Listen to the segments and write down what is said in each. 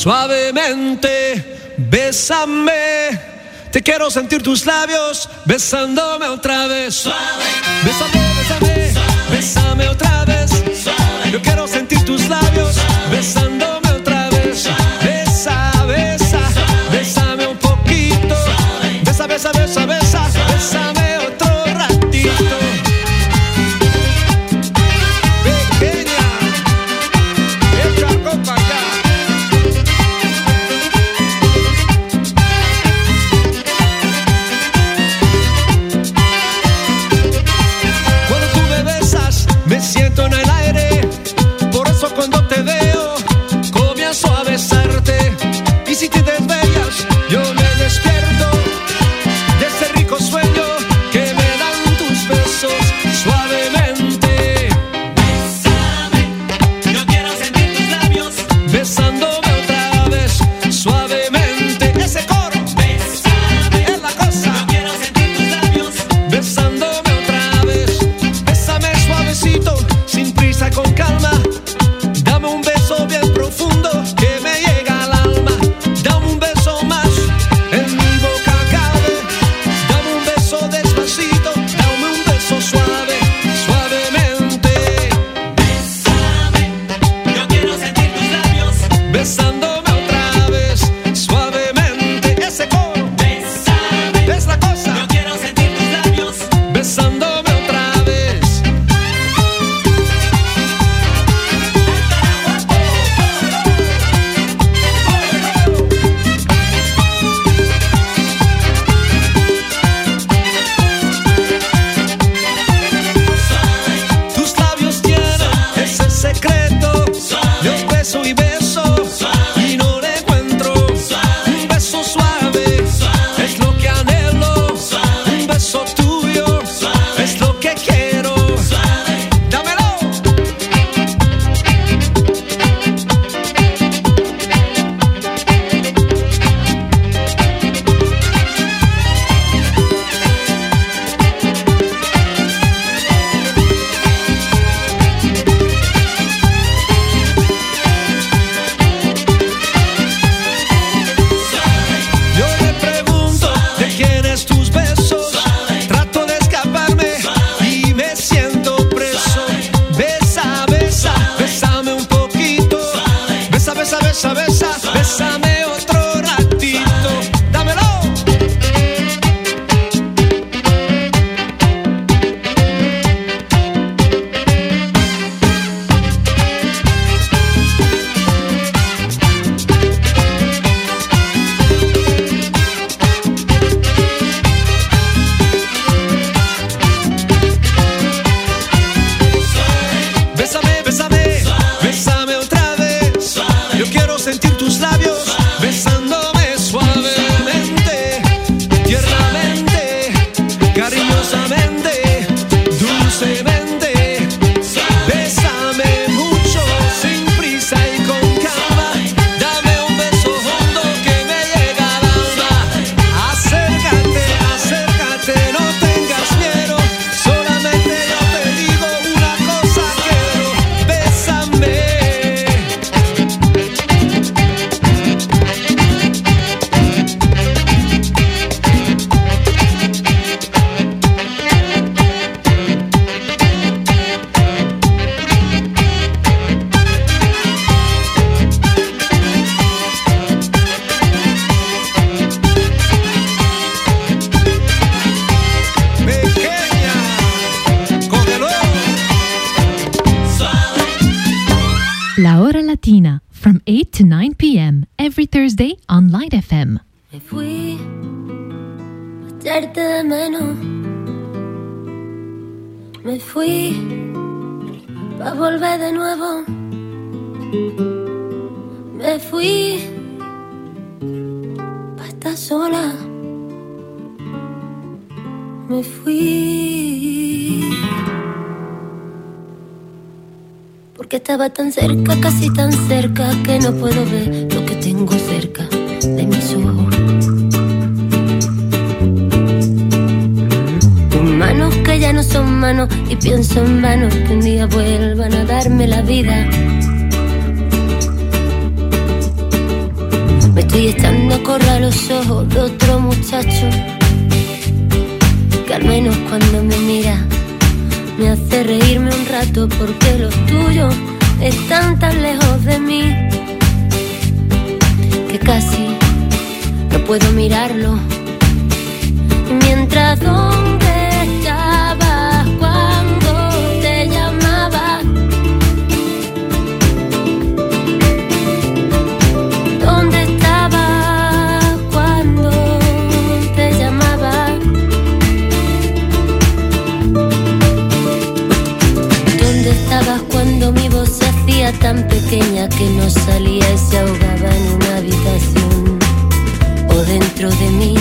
suavemente, bésame. Te quiero sentir tus labios besándome otra vez. Suave. Bésame, bésame, bésame otra vez. Yo quiero sentir tus labios besándome otra vez. Besa, besa, bésame un poquito. Besa, besa, besa. estaba tan cerca, casi tan cerca, que no puedo ver lo que tengo cerca de mis ojos. Tus manos que ya no son manos, y pienso en manos que un día vuelvan a darme la vida. Me estoy echando a correr los ojos de otro muchacho, que al menos cuando me mira me hace reírme un rato porque los tuyos están tan lejos de mí que casi no puedo mirarlo. Mientras donde tan pequeña que no salía y se ahogaba en una habitación? O dentro de mí,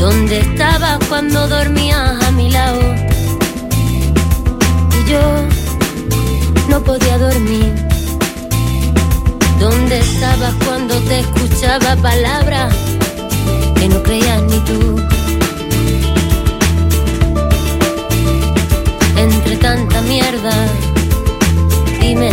¿dónde estabas cuando dormías a mi lado? Y yo no podía dormir. ¿Dónde estabas cuando te escuchaba palabras que no creías ni tú? Entre tanta mierda, dime,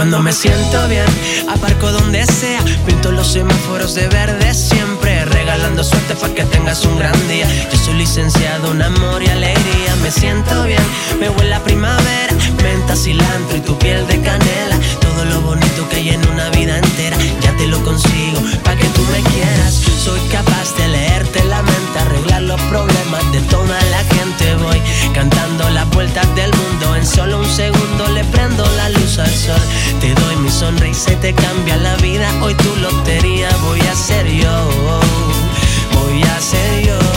Cuando me siento bien, aparco donde sea, pinto los semáforos de verde siempre, regalando suerte para que tengas un gran día. Yo soy licenciado en amor y alegría, me siento bien, me huele a primavera, menta, cilantro y tu piel de canela, todo lo bonito que hay en una vida entera, ya te lo consigo, para que tú me quieras. Soy capaz de leerte la mente, arreglar los problemas de toda la gente. Voy cantando las vueltas del mundo, en solo un segundo le prendo la luz al sol. te cambia la vida, hoy tu lotería voy a ser yo, voy a ser yo.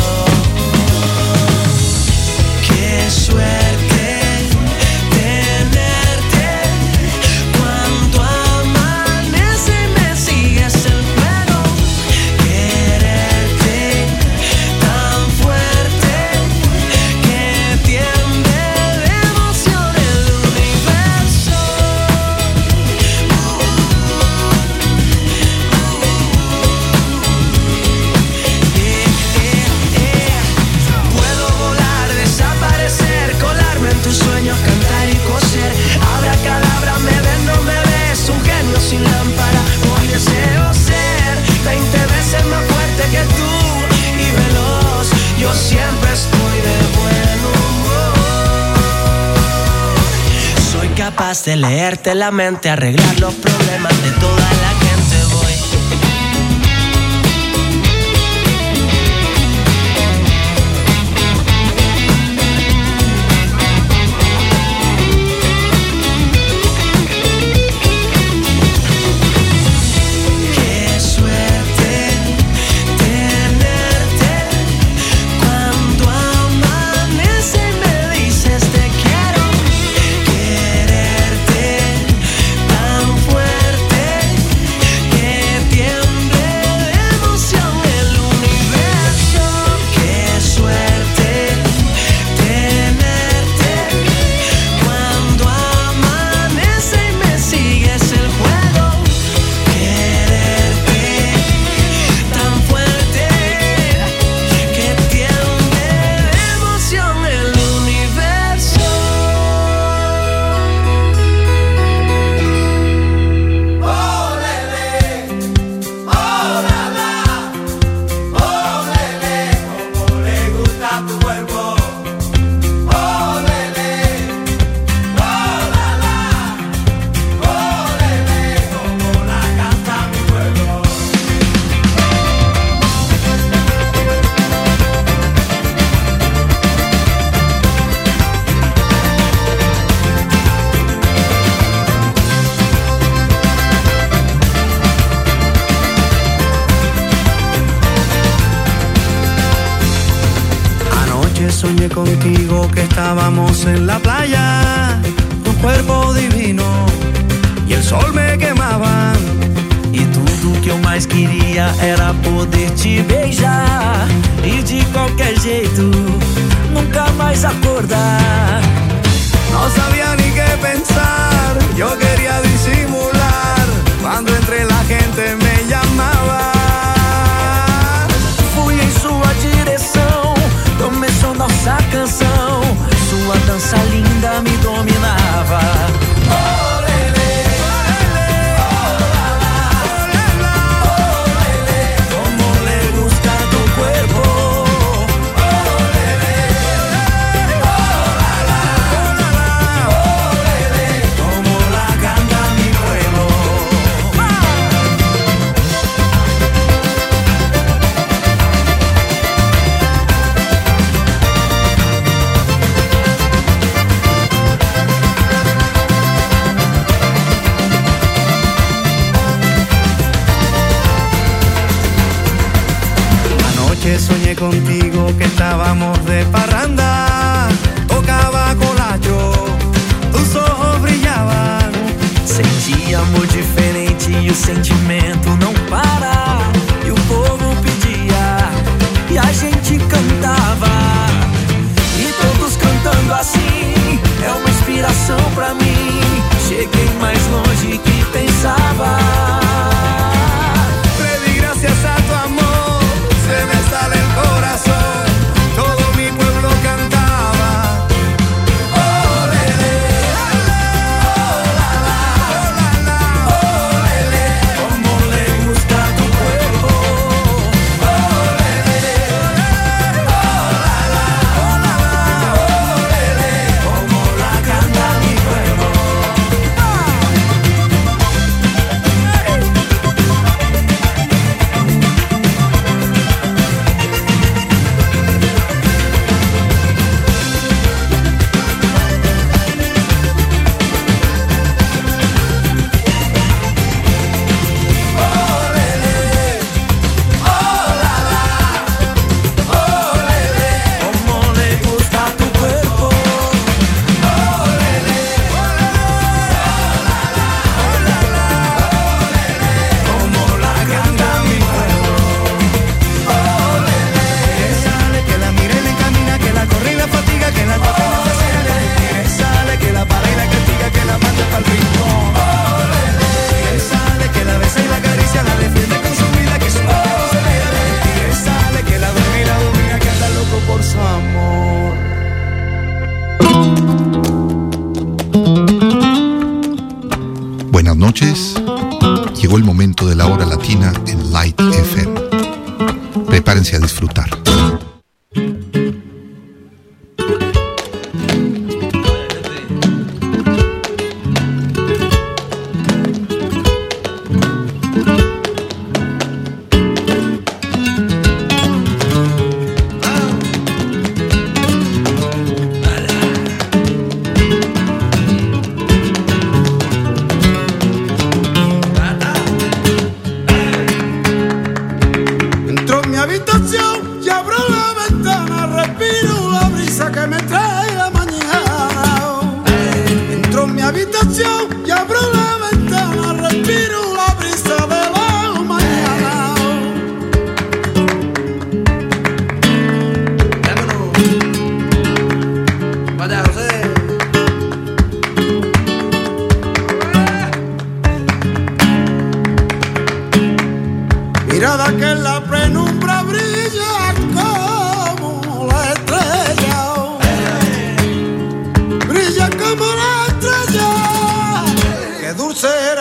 De leerte la mente, arreglar los problemas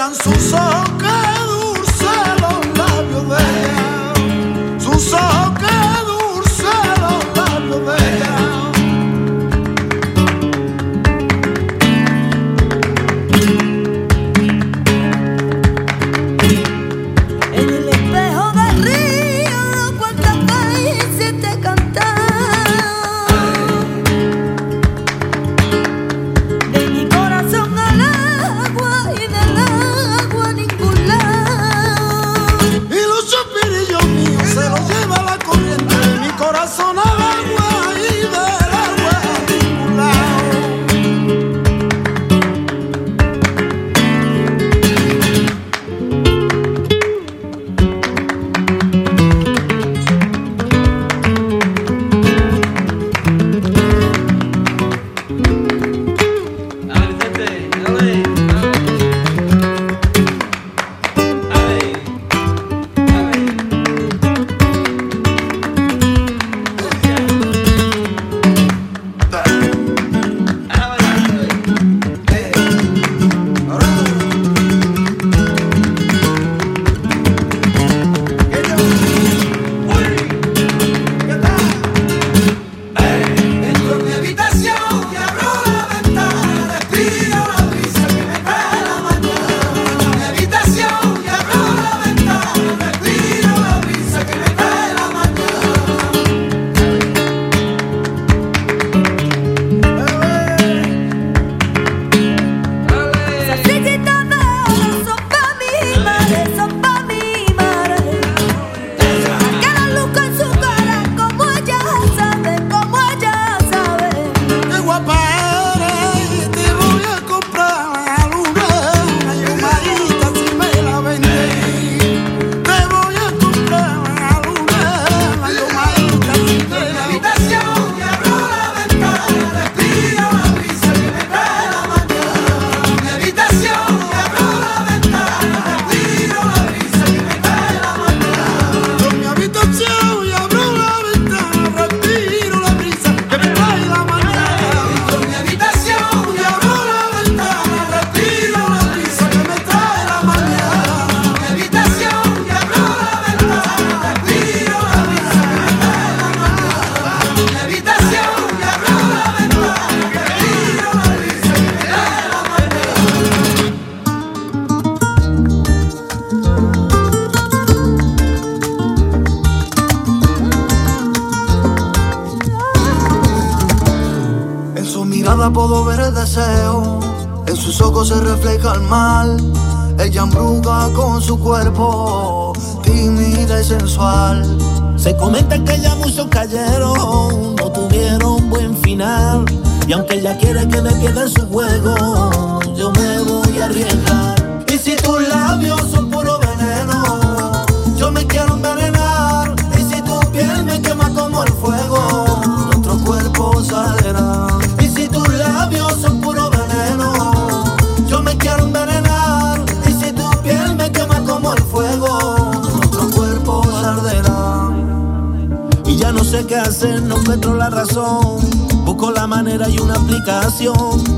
eran sus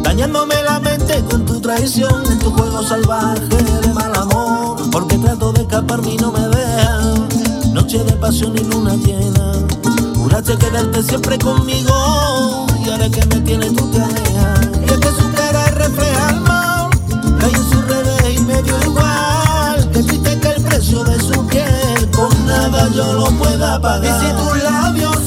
dañándome la mente con tu traición, en tu juego salvaje de mal amor. porque trato de escaparme y no me dejan. Noche de pasión y luna llena, juraste quedarte siempre conmigo y ahora que me tienes tú te alejas. Y es que su cara refleja el mal, hay en sus redes y me dio igual. Que triste que el precio de su piel con nada yo lo pueda pagar. Y si tus labios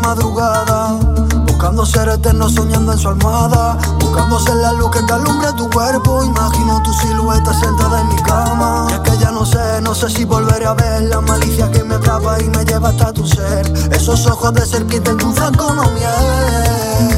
madrugada, buscando ser eterno, soñando en su almohada, buscando ser la luz que te alumbre tu cuerpo. Imagino tu silueta sentada en mi cama. Y es que ya no sé, no sé si volveré a ver la malicia que me atrapa y me lleva hasta tu ser. Esos ojos de ser que te endulzan como miel.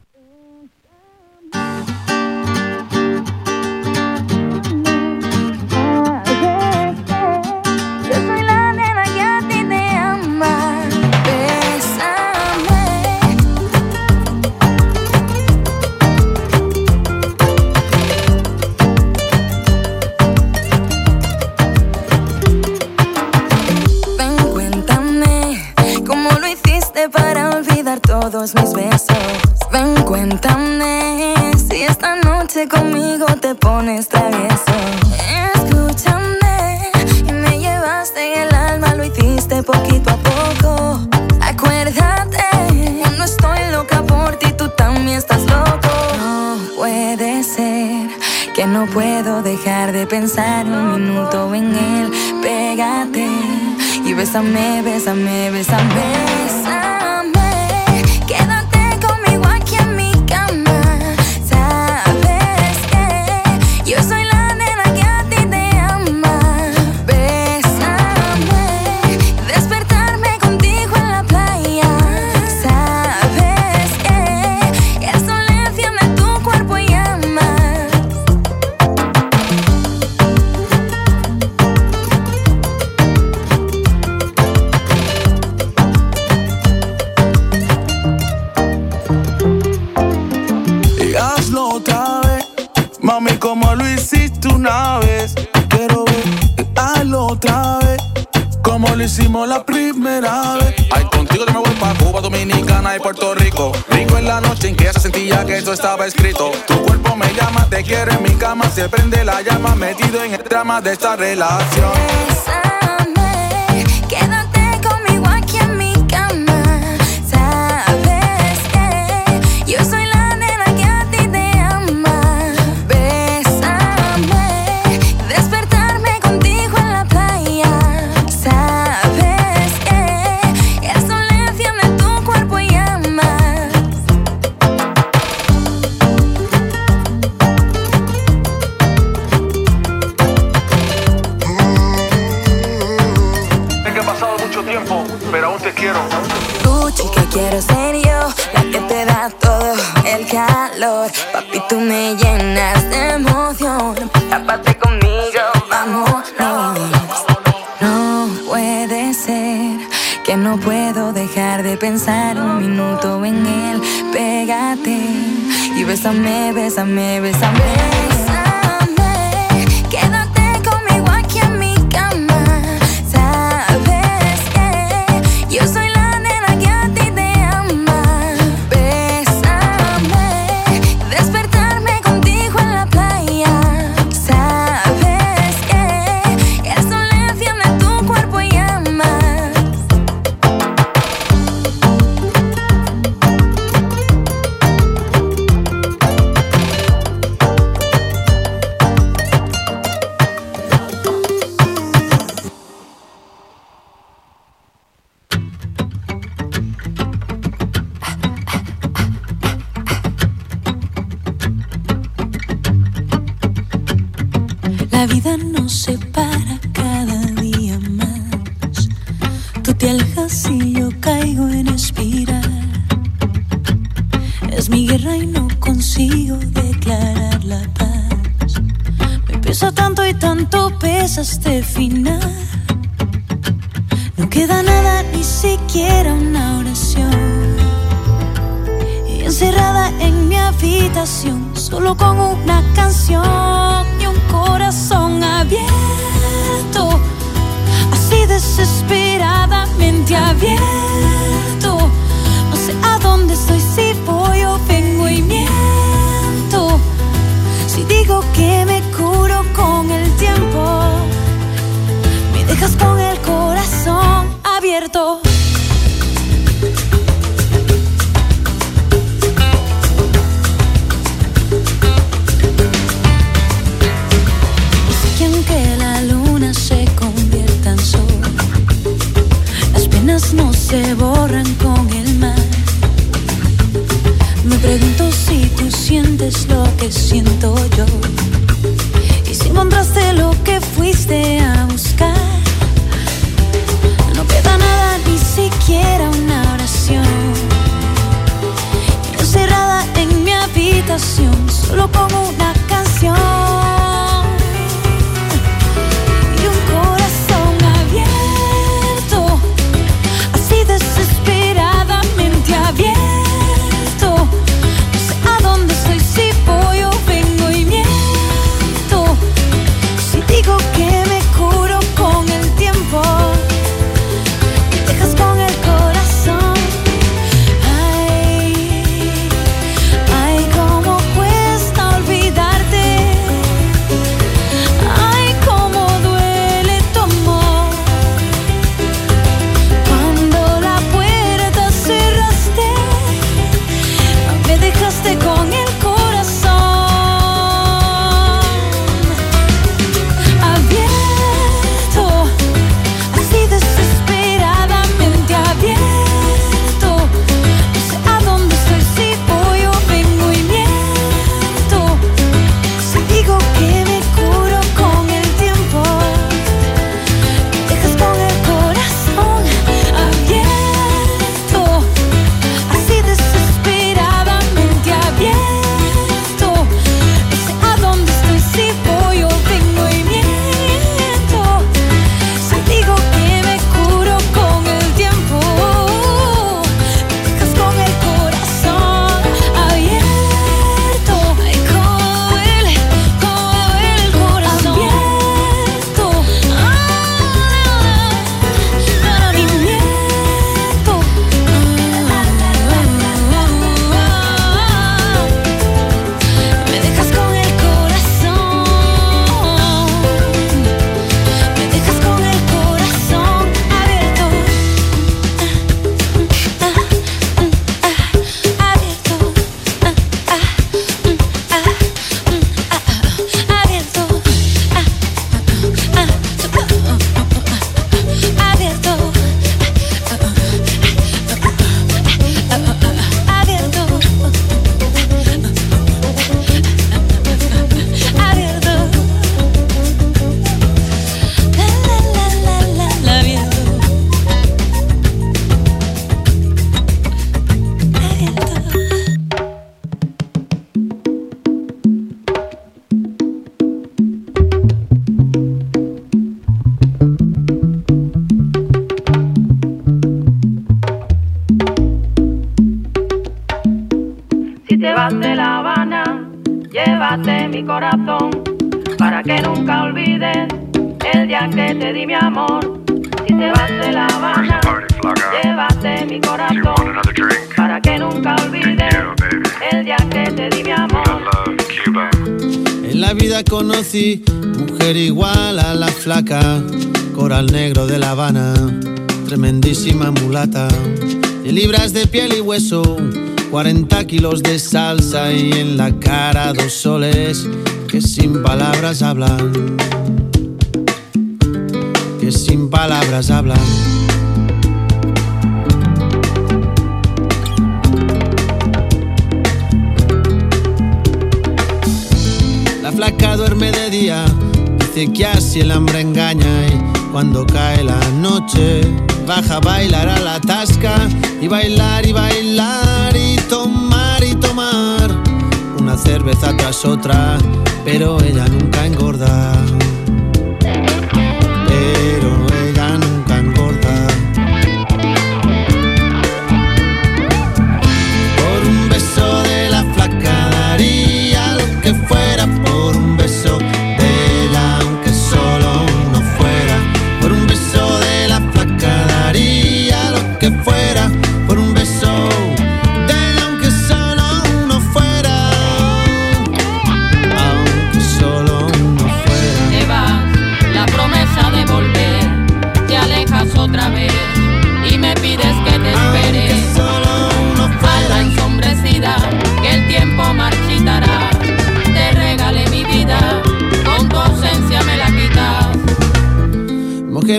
Mis besos. Ven, cuéntame si esta noche conmigo te pones travieso. Escúchame y me llevaste en el alma, lo hiciste poquito a poco. Acuérdate, no estoy loca por ti, tú también estás loco. No puede ser que no puedo dejar de pensar un minuto en él. Pégate y bésame, bésame, bésame. Bésame, Dominicana y Puerto Rico. Rico en la noche en que se sentía que eso estaba escrito. Tu cuerpo me llama, te quiero en mi cama. Se prende la llama, metido en el drama de esta relación. Bésame, bésame. Bésame, nos separa cada día más. Tú te alejas y yo caigo en espiral. Es mi guerra y no consigo declarar la paz. Me pesa tanto y tanto pesa este final. No queda nada, ni siquiera una oración. Y encerrada en mi habitación, solo con una canción abierto. Así desesperadamente abierto. No sé a dónde estoy, se borran con el mar. Me pregunto si tú sientes lo que siento yo. Y si encontraste lo que fuiste a buscar. No queda nada, ni siquiera una oración. Encerrada en mi habitación, solo como una canción. Corazón para que nunca olvides el día que te di mi amor. Si te vas de La Habana, llévate mi corazón para que nunca olvides el día que te di mi amor. En la vida conocí mujer igual a la flaca, coral negro de La Habana, tremendísima mulata, de libras de piel y hueso, 40 kilos de salsa y en la cara dos soles que sin palabras hablan. Que sin palabras hablan. La flaca duerme de día, dice que así el hambre engaña y cuando cae la noche baja a bailar a la tasca y bailar y bailar tomar y tomar y tomar una cerveza tras otra, pero ella nunca engorda.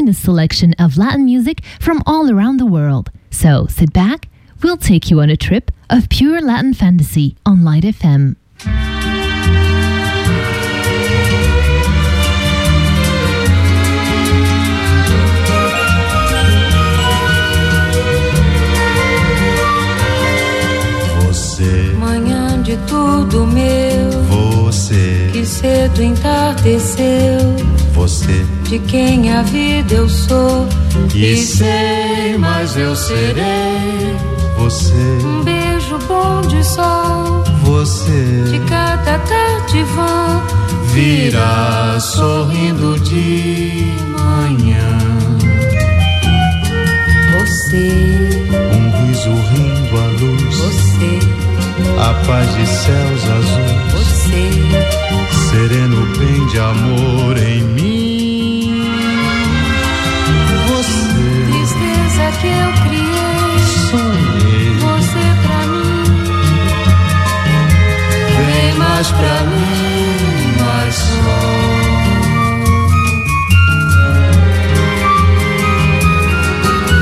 finest selection of Latin music from all around the world. So sit back, we'll take you on a trip of pure Latin fantasy on Light FM. Você, manhã de tudo meu. Você, que cedo entardeceu. Você de quem a vida eu sou. E, sei, mas eu serei você. Um beijo bom de sol. Você. De cada tarde vão. Virá sorrindo de manhã. Você. Um riso rindo à luz. Você. A paz de céus azuis. Você. Sereno bem de amor em mim que eu criei. Sonhei. Você pra mim. Vem mais pra mim, mais só.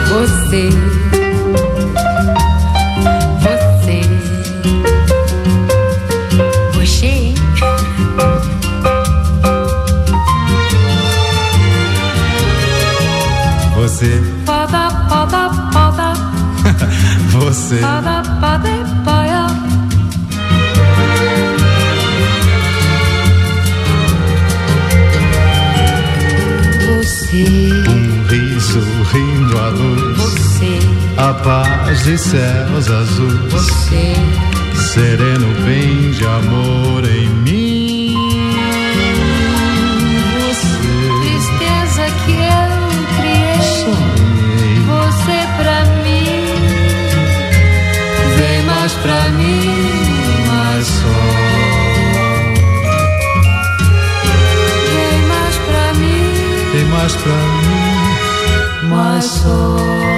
Você, você, você. Você. você. Você. Um riso rindo à luz. Você. A paz de céus azuis. Você. Sereno bem de amor em mim from me, my soul.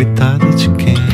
coitada de quem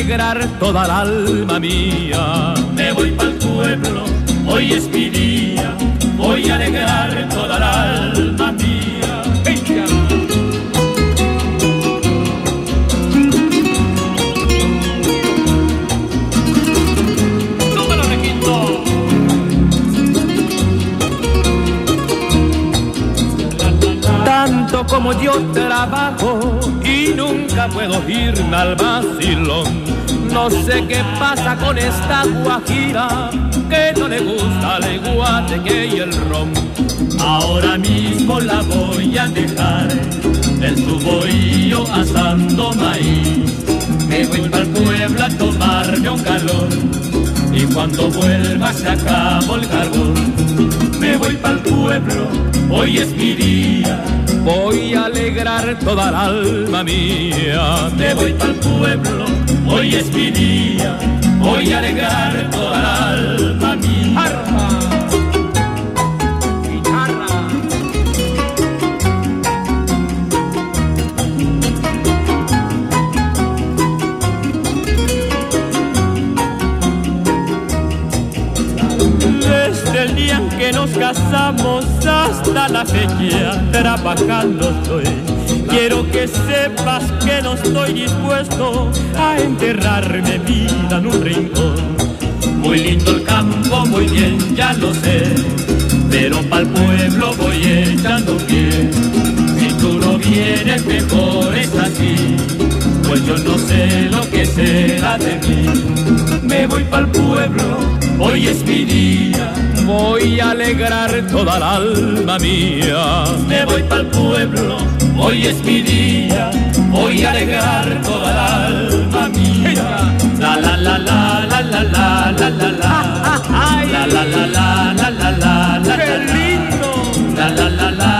alegrar toda el alma mía. Me voy pa'l pueblo, hoy es mi día, voy a alegrar toda el alma mía. Tanto como yo trabajo y nunca puedo irme al vacilón. No sé qué pasa con esta guajira que no le gusta el guateque y el ron. Ahora mismo la voy a dejar en su bohío asando maíz. Me voy para pueblo a tomarme un calor y cuando vuelva se acabó el carbón. Me voy para el pueblo, hoy es mi día. Voy a alegrar toda el alma mía. Me voy para el pueblo, hoy es mi día. Voy a alegrar toda alma mía. Desde el día en que nos casamos hasta la fecha trabajando estoy. Quiero que sepas que no estoy dispuesto a enterrarme vida en un rincón. Muy lindo el campo, muy bien, ya lo sé. Pero pa'l pueblo voy echando pie. Si tú no vienes, mejor es así. Pues yo no sé lo que será de mí. Me voy pa'l pueblo, hoy es mi día. Voy a alegrar toda el alma mía. Me voy pa'l pueblo, hoy es mi día. Voy a alegrar toda el alma mía. La la la la la la la la la la. La la la la la la la la. La la la la la la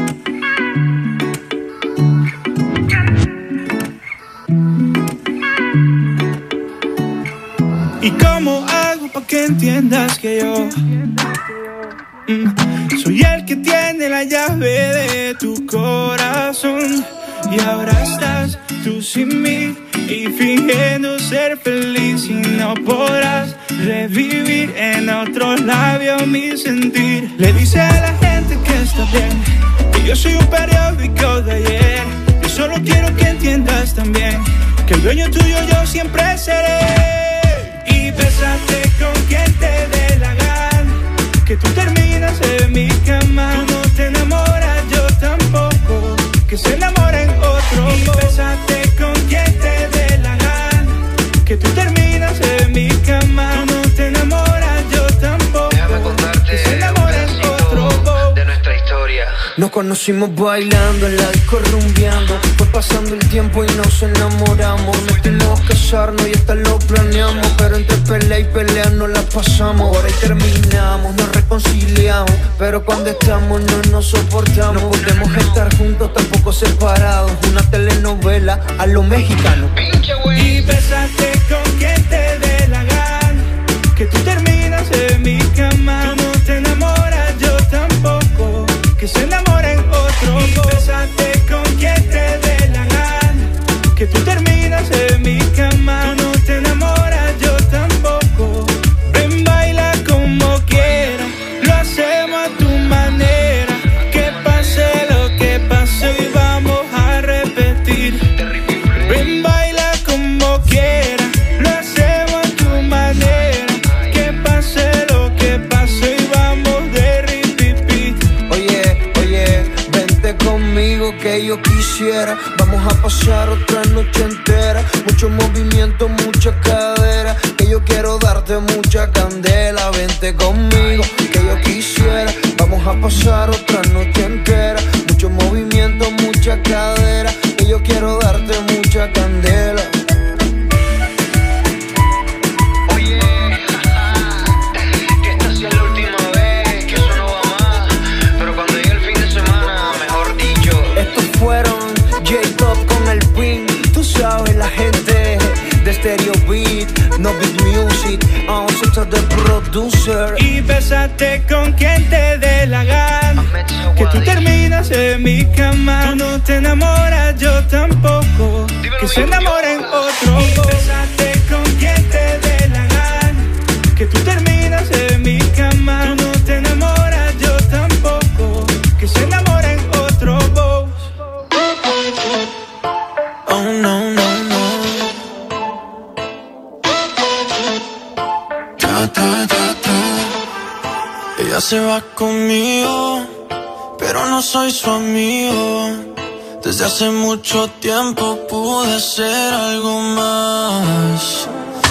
¿Y cómo hago para que entiendas que yo mm, soy el que tiene la llave de tu corazón? Y ahora estás tú sin mí y fingiendo ser feliz y no podrás revivir en otros labios mi sentir. Le dice a la gente que está bien, que yo soy un periódico de ayer. Yo solo quiero que entiendas también que el dueño tuyo yo siempre seré. Y con quien te dé la gana. Que tú terminas en mi cama. Tú no te enamoras, yo tampoco. Que se enamoren otro. Y bésate con quien te dé la gana. Que tú terminas en mi cama. Nos conocimos bailando en la disco rumbeando. Fue pasando el tiempo y nos enamoramos. Que casarnos y hasta lo planeamos. Pero entre pelea y pelea nos la pasamos. Ahora y terminamos, nos reconciliamos. Pero cuando estamos no nos soportamos. No podemos estar juntos, tampoco separados. Una telenovela a lo mexicano. Y bésate con quien te dé la gana. Que tú terminas en mi tampoco. Que se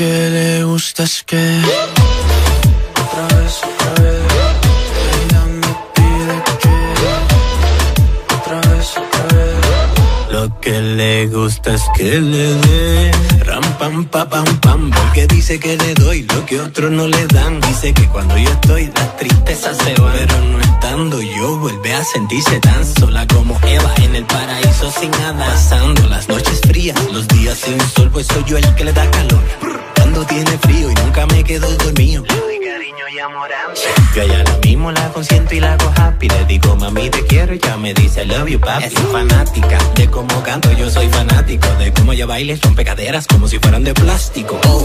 que le gusta es que otra vez, otra vez. Ella me pide que otra vez, otra vez. Lo que le gusta es que le dé ram pam pa pam pam porque dice que le doy lo que otros no le dan dice que cuando yo estoy la tristeza se va pero no estando yo vuelve a sentirse tan sola como Eva en el paraíso sin nada pasando las noches frías los días sin sol pues soy yo el que le da calor cuando tiene frío y nunca me quedo dormido. Yo ya lo mismo la consiento y la hago happy. Le digo mami te quiero y ya me dice I love you papi Es fanática de cómo canto yo soy fanático De cómo ella baila y rompe caderas como si fueran de plástico. Oh,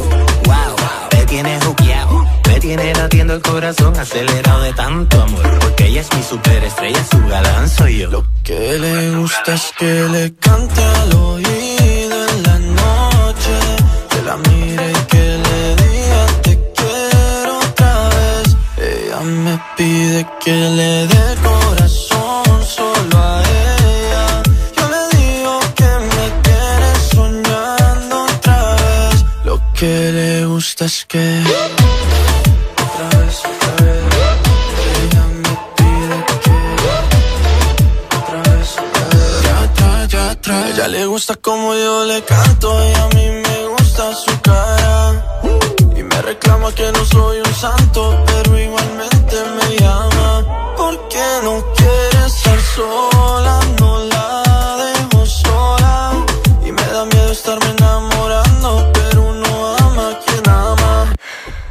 wow, me tiene juqueado Me tiene latiendo el corazón acelerado de tanto amor. Porque ella es mi superestrella, su galán soy yo. Lo que le gusta es que le cante al oído en la noche Que la mire me pide que le dé corazón solo a ella. Yo le digo que me tiene soñando otra vez. Lo que le gusta es que Otra vez, otra vez. Ella me pide que Otra vez, otra vez. Ya atrás, ya atrás Ella le gusta como yo le canto Y a mí me gusta su cara. Y me reclama que no soy un santo Pero igualmente me llama Porque no quiere estar sola No la dejo sola Y me da miedo estarme enamorando Pero uno ama a quien ama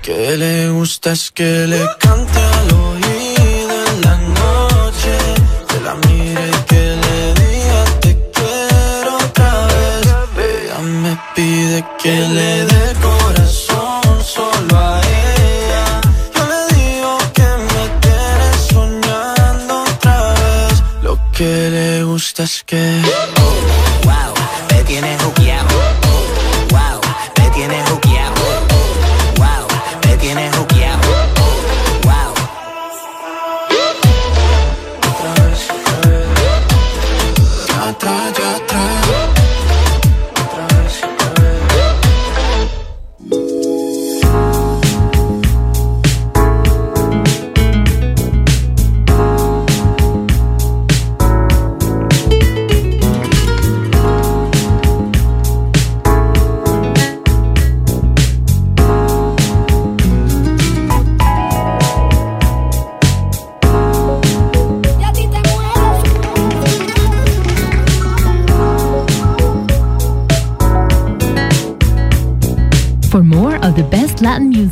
que le gusta es que le cante al oído en la noche, que la mire y que le diga te quiero otra vez. Ella me pide que le dé le gusta es que Wow, me tiene juqueado Wow,